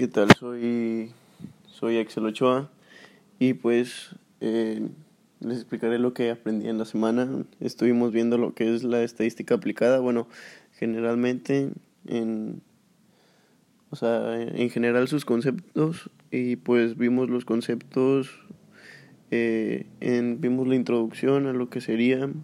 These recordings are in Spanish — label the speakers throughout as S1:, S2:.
S1: ¿Qué tal? Soy, soy Axel Ochoa y pues eh, les explicaré lo que aprendí en la semana. Estuvimos viendo lo que es la estadística aplicada. Bueno, generalmente en, o sea, en general sus conceptos y pues vimos los conceptos, eh, en, vimos la introducción a lo que serían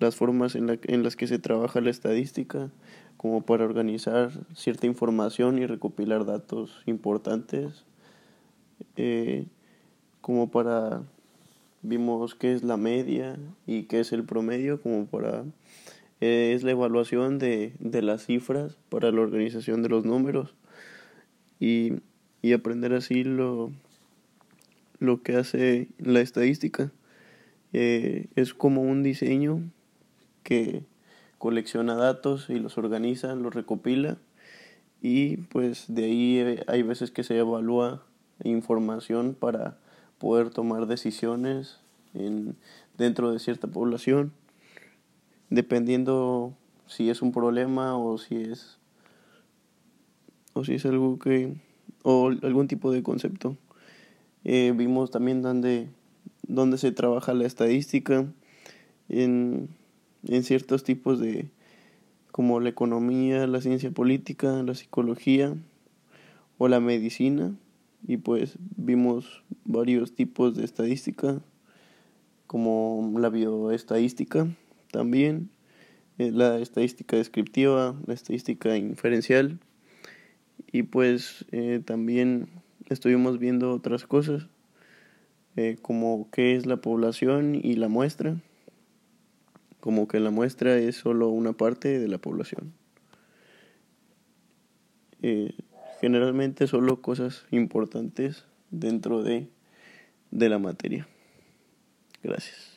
S1: las formas en, la, en las que se trabaja la estadística como para organizar cierta información y recopilar datos importantes, eh, como para, vimos qué es la media y qué es el promedio, como para, eh, es la evaluación de, de las cifras para la organización de los números y, y aprender así lo, lo que hace la estadística. Eh, es como un diseño que colecciona datos y los organiza, los recopila y pues de ahí eh, hay veces que se evalúa información para poder tomar decisiones en, dentro de cierta población, dependiendo si es un problema o si es o si es algo que o algún tipo de concepto. Eh, vimos también donde, donde se trabaja la estadística en en ciertos tipos de como la economía, la ciencia política, la psicología o la medicina. Y pues vimos varios tipos de estadística como la bioestadística también eh, la estadística descriptiva la estadística inferencial. Y pues eh, también estuvimos viendo otras cosas eh, como qué es la población y la muestra como que la muestra es solo una parte de la población. Eh, generalmente solo cosas importantes dentro de, de la materia. Gracias.